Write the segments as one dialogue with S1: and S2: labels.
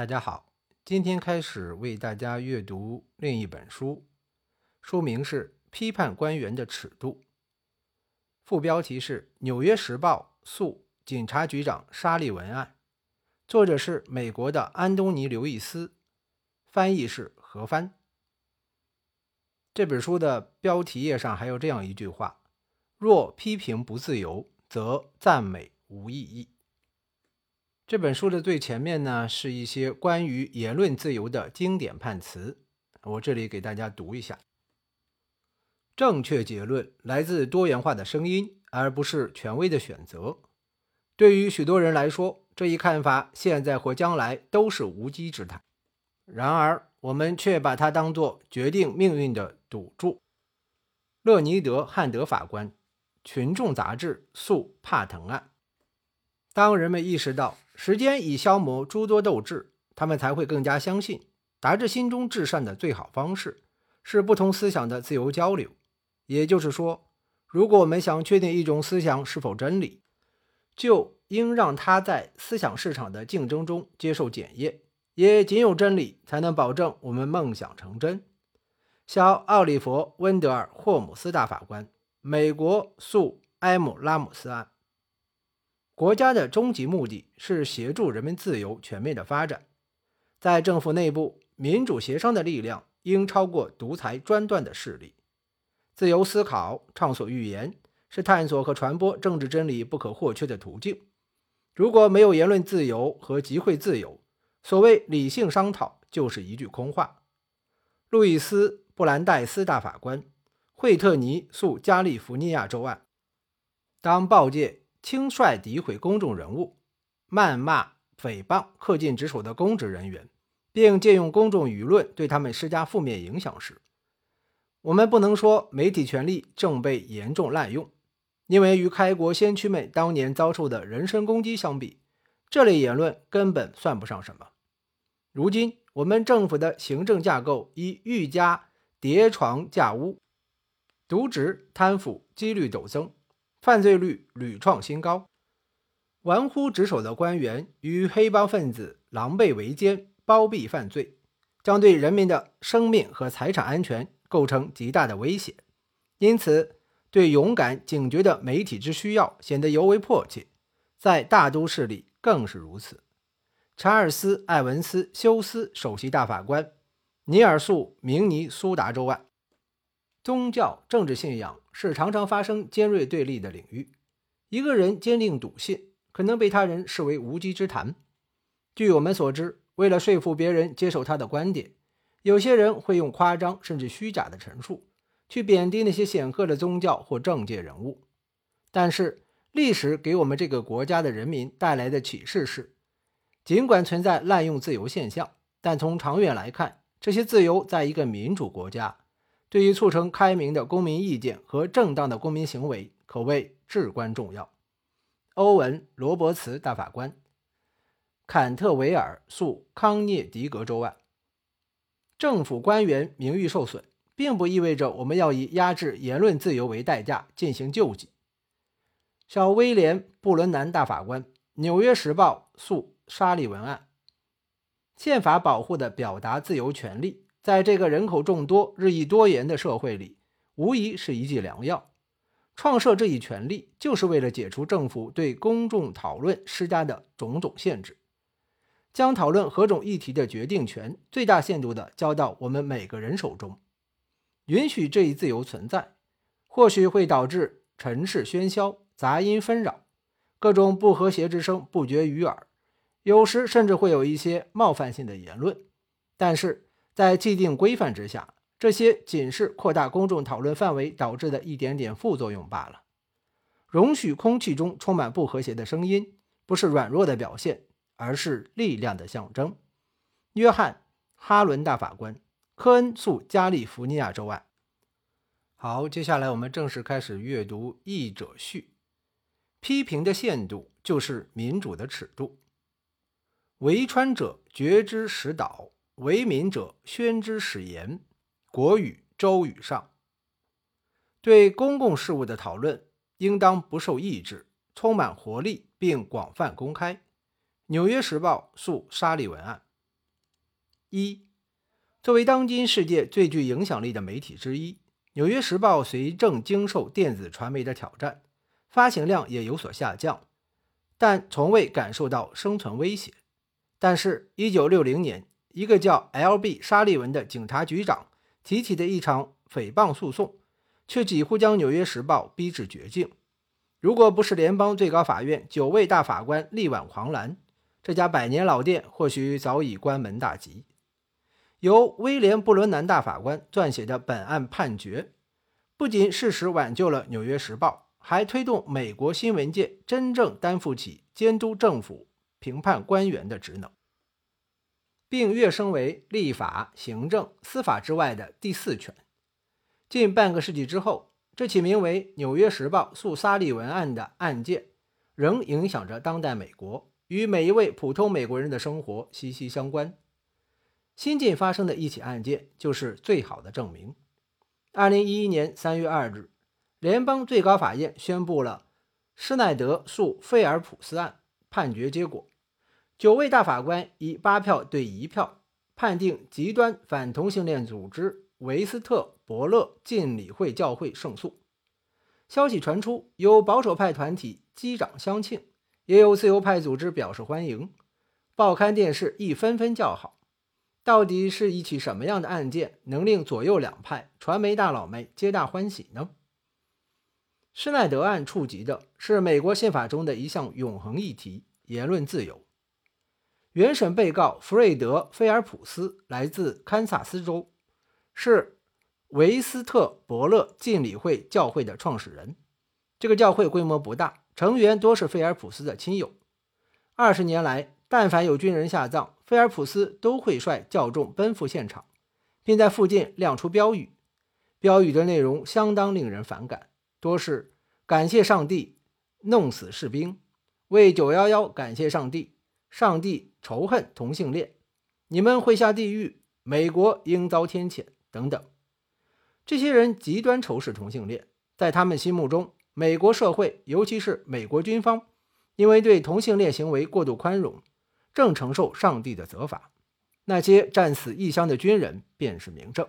S1: 大家好，今天开始为大家阅读另一本书，书名是《批判官员的尺度》，副标题是《纽约时报诉警察局长沙利文案》，作者是美国的安东尼·刘易斯，翻译是何帆。这本书的标题页上还有这样一句话：“若批评不自由，则赞美无意义。”这本书的最前面呢，是一些关于言论自由的经典判词，我这里给大家读一下。正确结论来自多元化的声音，而不是权威的选择。对于许多人来说，这一看法现在或将来都是无稽之谈。然而，我们却把它当作决定命运的赌注。勒尼德·汉德法官，《群众杂志》诉帕腾案。当人们意识到，时间已消磨诸多斗志，他们才会更加相信，达至心中至善的最好方式是不同思想的自由交流。也就是说，如果我们想确定一种思想是否真理，就应让它在思想市场的竞争中接受检验。也仅有真理才能保证我们梦想成真。小奥利弗·温德尔·霍姆斯大法官，美国诉埃姆拉姆斯案。国家的终极目的是协助人民自由全面的发展，在政府内部，民主协商的力量应超过独裁专断的势力。自由思考、畅所欲言，是探索和传播政治真理不可或缺的途径。如果没有言论自由和集会自由，所谓理性商讨就是一句空话。路易斯·布兰代斯大法官，惠特尼诉加利福尼亚州案，当报界。轻率诋毁公众人物，谩骂、诽谤恪尽职守的公职人员，并借用公众舆论对他们施加负面影响时，我们不能说媒体权力正被严重滥用，因为与开国先驱们当年遭受的人身攻击相比，这类言论根本算不上什么。如今，我们政府的行政架构已愈加叠床架屋，渎职、贪腐几率陡增。犯罪率屡创新高，玩忽职守的官员与黑帮分子狼狈为奸、包庇犯罪，将对人民的生命和财产安全构成极大的威胁。因此，对勇敢警觉的媒体之需要显得尤为迫切，在大都市里更是如此。查尔斯·艾文斯·休斯首席大法官，尼尔诉明尼苏达州案。宗教、政治信仰是常常发生尖锐对立的领域。一个人坚定笃信，可能被他人视为无稽之谈。据我们所知，为了说服别人接受他的观点，有些人会用夸张甚至虚假的陈述去贬低那些显赫的宗教或政界人物。但是，历史给我们这个国家的人民带来的启示是：尽管存在滥用自由现象，但从长远来看，这些自由在一个民主国家。对于促成开明的公民意见和正当的公民行为，可谓至关重要。欧文·罗伯茨大法官，坎特维尔诉康涅狄格州案。政府官员名誉受损，并不意味着我们要以压制言论自由为代价进行救济。小威廉·布伦南大法官，纽约时报诉沙利文案。宪法保护的表达自由权利。在这个人口众多、日益多元的社会里，无疑是一剂良药。创设这一权利，就是为了解除政府对公众讨论施加的种种限制，将讨论何种议题的决定权最大限度地交到我们每个人手中。允许这一自由存在，或许会导致尘世喧嚣、杂音纷扰，各种不和谐之声不绝于耳，有时甚至会有一些冒犯性的言论。但是，在既定规范之下，这些仅是扩大公众讨论范围导致的一点点副作用罢了。容许空气中充满不和谐的声音，不是软弱的表现，而是力量的象征。约翰·哈伦大法官，科恩诉加利福尼亚州案。好，接下来我们正式开始阅读译者序。批评的限度就是民主的尺度。为川者觉之使导。为民者宣之始言，国语周语上。对公共事务的讨论应当不受抑制，充满活力并广泛公开。《纽约时报》诉沙利文案，一，作为当今世界最具影响力的媒体之一，《纽约时报》虽正经受电子传媒的挑战，发行量也有所下降，但从未感受到生存威胁。但是，1960年，一个叫 L.B. 沙利文的警察局长提起的一场诽谤诉讼，却几乎将《纽约时报》逼至绝境。如果不是联邦最高法院九位大法官力挽狂澜，这家百年老店或许早已关门大吉。由威廉·布伦南大法官撰写的本案判决，不仅适时挽救了《纽约时报》，还推动美国新闻界真正担负起监督政府、评判官员的职能，并跃升为立法、行政、司法之外的第四权。近半个世纪之后。这起名为《纽约时报》诉沙利文案的案件，仍影响着当代美国，与每一位普通美国人的生活息息相关。新近发生的一起案件就是最好的证明。二零一一年三月二日，联邦最高法院宣布了施耐德诉菲尔普斯案判决结果，九位大法官以八票对一票，判定极端反同性恋组织。维斯特伯勒浸礼会教会胜诉。消息传出，有保守派团体击掌相庆，也有自由派组织表示欢迎。报刊电视亦纷纷叫好。到底是一起什么样的案件，能令左右两派传媒大佬们皆大欢喜呢？施耐德案触及的是美国宪法中的一项永恒议题——言论自由。原审被告弗瑞德·菲尔普斯来自堪萨斯州。是维斯特伯勒浸礼会教会的创始人。这个教会规模不大，成员多是菲尔普斯的亲友。二十年来，但凡有军人下葬，菲尔普斯都会率教众奔赴现场，并在附近亮出标语。标语的内容相当令人反感，多是“感谢上帝，弄死士兵”，“为九幺幺感谢上帝”，“上帝仇恨同性恋”，“你们会下地狱”，“美国应遭天谴”。等等，这些人极端仇视同性恋，在他们心目中，美国社会，尤其是美国军方，因为对同性恋行为过度宽容，正承受上帝的责罚。那些战死异乡的军人便是明证。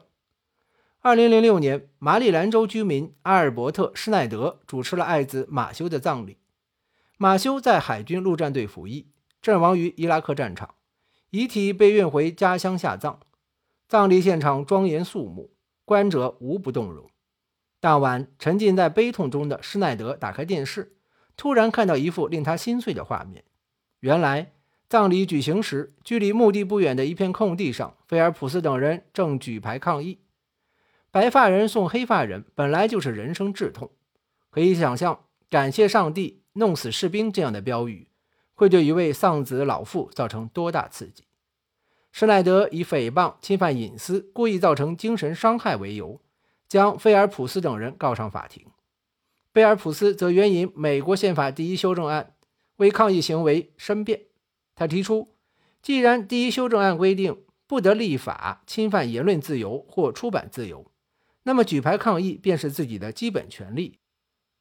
S1: 二零零六年，马里兰州居民阿尔伯特·施耐德主持了爱子马修的葬礼。马修在海军陆战队服役，阵亡于伊拉克战场，遗体被运回家乡下葬。葬礼现场庄严肃穆，观者无不动容。当晚，沉浸在悲痛中的施耐德打开电视，突然看到一幅令他心碎的画面。原来，葬礼举行时，距离墓地不远的一片空地上，菲尔普斯等人正举牌抗议。白发人送黑发人，本来就是人生至痛。可以想象，感谢上帝，弄死士兵这样的标语，会对一位丧子老妇造成多大刺激。施耐德以诽谤、侵犯隐私、故意造成精神伤害为由，将菲尔普斯等人告上法庭。贝尔普斯则援引美国宪法第一修正案为抗议行为申辩。他提出，既然第一修正案规定不得立法侵犯言论自由或出版自由，那么举牌抗议便是自己的基本权利。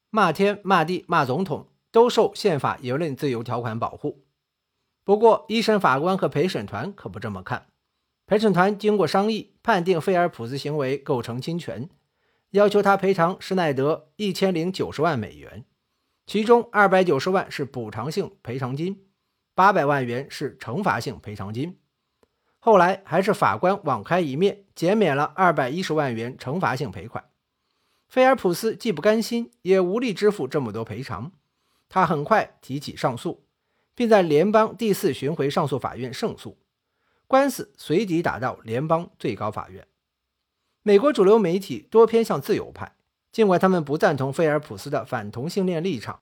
S1: 骂天、骂地、骂总统都受宪法言论自由条款保护。不过，一审法官和陪审团可不这么看。陪审团经过商议，判定菲尔普斯行为构成侵权，要求他赔偿施耐德一千零九十万美元，其中二百九十万是补偿性赔偿金，八百万元是惩罚性赔偿金。后来还是法官网开一面，减免了二百一十万元惩罚性赔款。菲尔普斯既不甘心，也无力支付这么多赔偿，他很快提起上诉。并在联邦第四巡回上诉法院胜诉，官司随即打到联邦最高法院。美国主流媒体多偏向自由派，尽管他们不赞同菲尔普斯的反同性恋立场，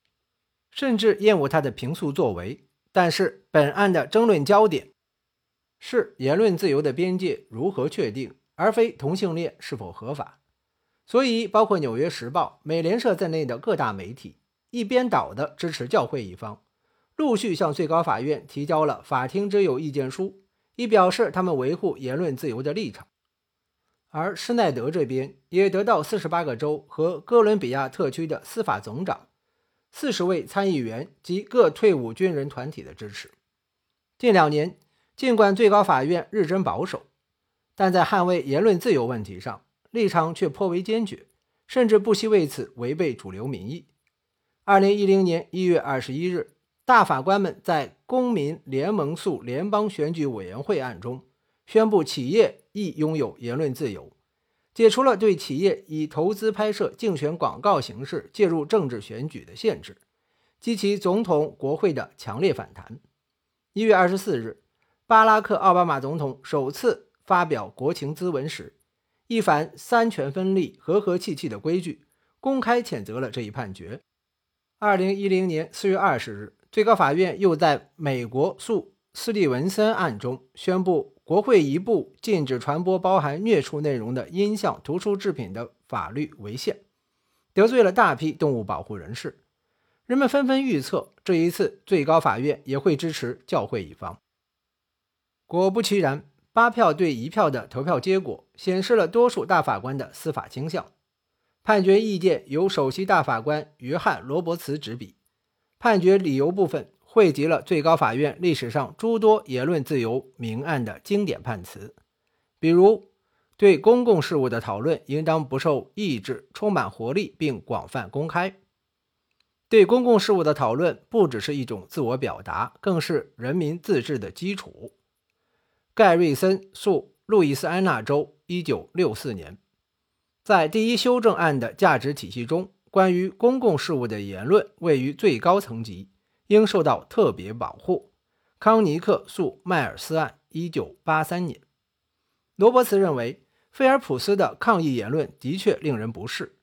S1: 甚至厌恶他的平素作为，但是本案的争论焦点是言论自由的边界如何确定，而非同性恋是否合法。所以，包括《纽约时报》、美联社在内的各大媒体一边倒地支持教会一方。陆续向最高法院提交了法庭之友意见书，以表示他们维护言论自由的立场。而施耐德这边也得到四十八个州和哥伦比亚特区的司法总长、四十位参议员及各退伍军人团体的支持。近两年，尽管最高法院日臻保守，但在捍卫言论自由问题上立场却颇为坚决，甚至不惜为此违背主流民意。二零一零年一月二十一日，大法官们在公民联盟诉联邦选举委员会案中宣布，企业亦拥有言论自由。解除了对企业以投资拍摄竞选广告形式介入政治选举的限制，激起总统、国会的强烈反弹。一月二十四日，巴拉克·奥巴马总统首次发表国情咨文时，一反三权分立、和和气气的规矩，公开谴责了这一判决。二零一零年四月二十日，最高法院又在美国诉斯蒂文森案中宣布。国会一部禁止传播包含虐畜内容的音像图书制品的法律违宪，得罪了大批动物保护人士。人们纷纷预测，这一次最高法院也会支持教会一方。果不其然，八票对一票的投票结果显示了多数大法官的司法倾向。判决意见由首席大法官约翰·罗伯茨执笔，判决理由部分。汇集了最高法院历史上诸多言论自由明案的经典判词，比如对公共事务的讨论应当不受抑制，充满活力并广泛公开；对公共事务的讨论不只是一种自我表达，更是人民自治的基础。盖瑞森诉路易斯安那州，一九六四年，在第一修正案的价值体系中，关于公共事务的言论位于最高层级。应受到特别保护。康尼克诉迈尔斯案，一九八三年。罗伯茨认为，菲尔普斯的抗议言论的确令人不适。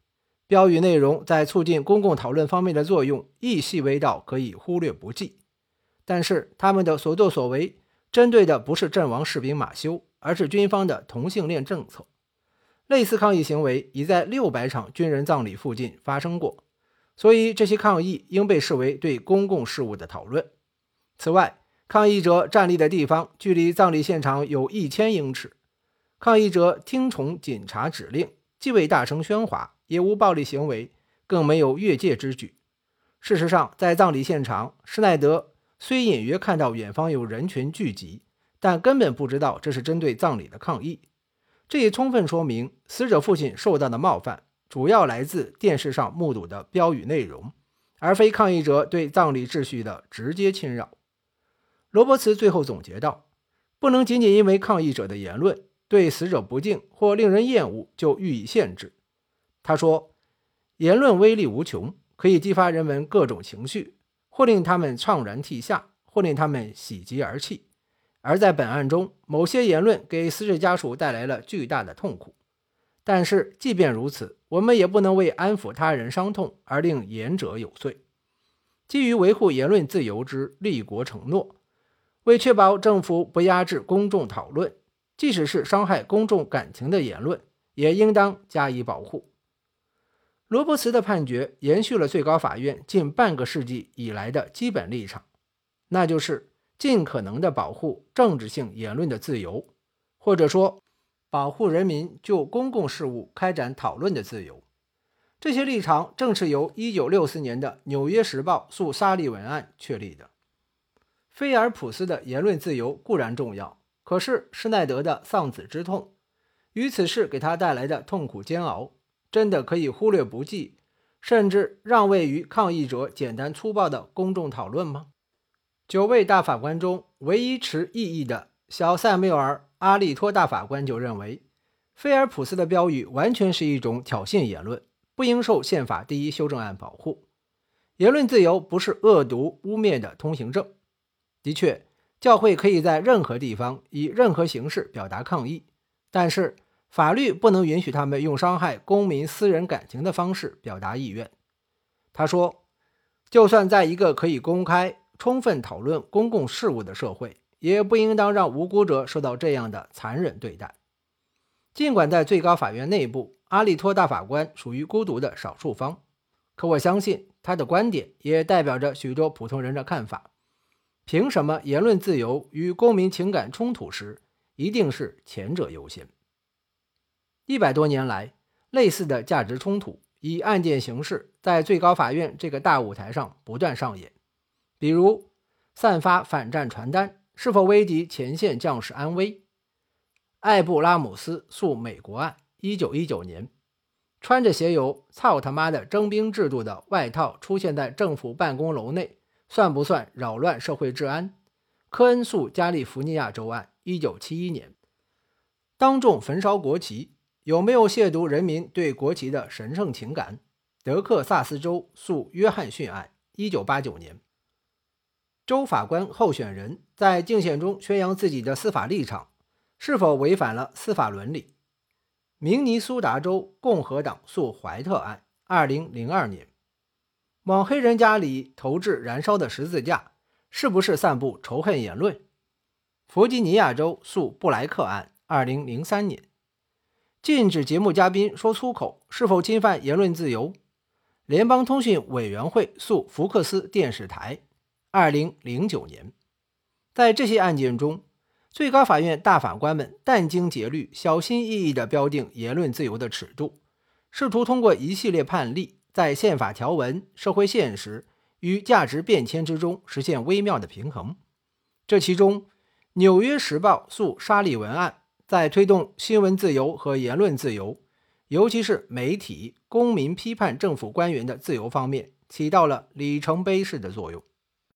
S1: 标语内容在促进公共讨论方面的作用亦细微到可以忽略不计。但是，他们的所作所为针对的不是阵亡士兵马修，而是军方的同性恋政策。类似抗议行为已在六百场军人葬礼附近发生过。所以，这些抗议应被视为对公共事务的讨论。此外，抗议者站立的地方距离葬礼现场有一千英尺。抗议者听从警察指令，既未大声喧哗，也无暴力行为，更没有越界之举。事实上，在葬礼现场，施耐德虽隐约看到远方有人群聚集，但根本不知道这是针对葬礼的抗议。这也充分说明死者父亲受到的冒犯。主要来自电视上目睹的标语内容，而非抗议者对葬礼秩序的直接侵扰。罗伯茨最后总结道：“不能仅仅因为抗议者的言论对死者不敬或令人厌恶就予以限制。”他说：“言论威力无穷，可以激发人们各种情绪，或令他们怅然涕下，或令他们喜极而泣。而在本案中，某些言论给死者家属带来了巨大的痛苦。”但是，即便如此，我们也不能为安抚他人伤痛而令言者有罪。基于维护言论自由之立国承诺，为确保政府不压制公众讨论，即使是伤害公众感情的言论，也应当加以保护。罗伯茨的判决延续了最高法院近半个世纪以来的基本立场，那就是尽可能的保护政治性言论的自由，或者说。保护人民就公共事务开展讨论的自由，这些立场正是由1964年的《纽约时报》诉沙利文案确立的。菲尔普斯的言论自由固然重要，可是施耐德的丧子之痛与此事给他带来的痛苦煎熬，真的可以忽略不计，甚至让位于抗议者简单粗暴的公众讨论吗？九位大法官中唯一持异议的小塞缪尔。阿利托大法官就认为，菲尔普斯的标语完全是一种挑衅言论，不应受宪法第一修正案保护。言论自由不是恶毒污蔑的通行证。的确，教会可以在任何地方以任何形式表达抗议，但是法律不能允许他们用伤害公民私人感情的方式表达意愿。他说，就算在一个可以公开、充分讨论公共事务的社会。也不应当让无辜者受到这样的残忍对待。尽管在最高法院内部，阿利托大法官属于孤独的少数方，可我相信他的观点也代表着许多普通人的看法。凭什么言论自由与公民情感冲突时，一定是前者优先？一百多年来，类似的价值冲突以案件形式在最高法院这个大舞台上不断上演，比如散发反战传单。是否危及前线将士安危？艾布拉姆斯诉美国案，一九一九年，穿着写有“操他妈的征兵制度”的外套出现在政府办公楼内，算不算扰乱社会治安？科恩诉加利福尼亚州案，一九七一年，当众焚烧国旗，有没有亵渎人民对国旗的神圣情感？德克萨斯州诉约翰逊案，一九八九年，州法官候选人在竞选中宣扬自己的司法立场，是否违反了司法伦理？明尼苏达州共和党诉怀特案，二零零二年，往黑人家里投掷燃烧的十字架。是不是散布仇恨言论？弗吉尼亚州诉布莱克案，二零零三年，禁止节目嘉宾说粗口，是否侵犯言论自由？联邦通讯委员会诉福克斯电视台，二零零九年，在这些案件中，最高法院大法官们殚精竭虑、小心翼翼地标定言论自由的尺度，试图通过一系列判例，在宪法条文、社会现实。与价值变迁之中实现微妙的平衡。这其中，《纽约时报》诉沙利文案在推动新闻自由和言论自由，尤其是媒体、公民批判政府官员的自由方面，起到了里程碑式的作用。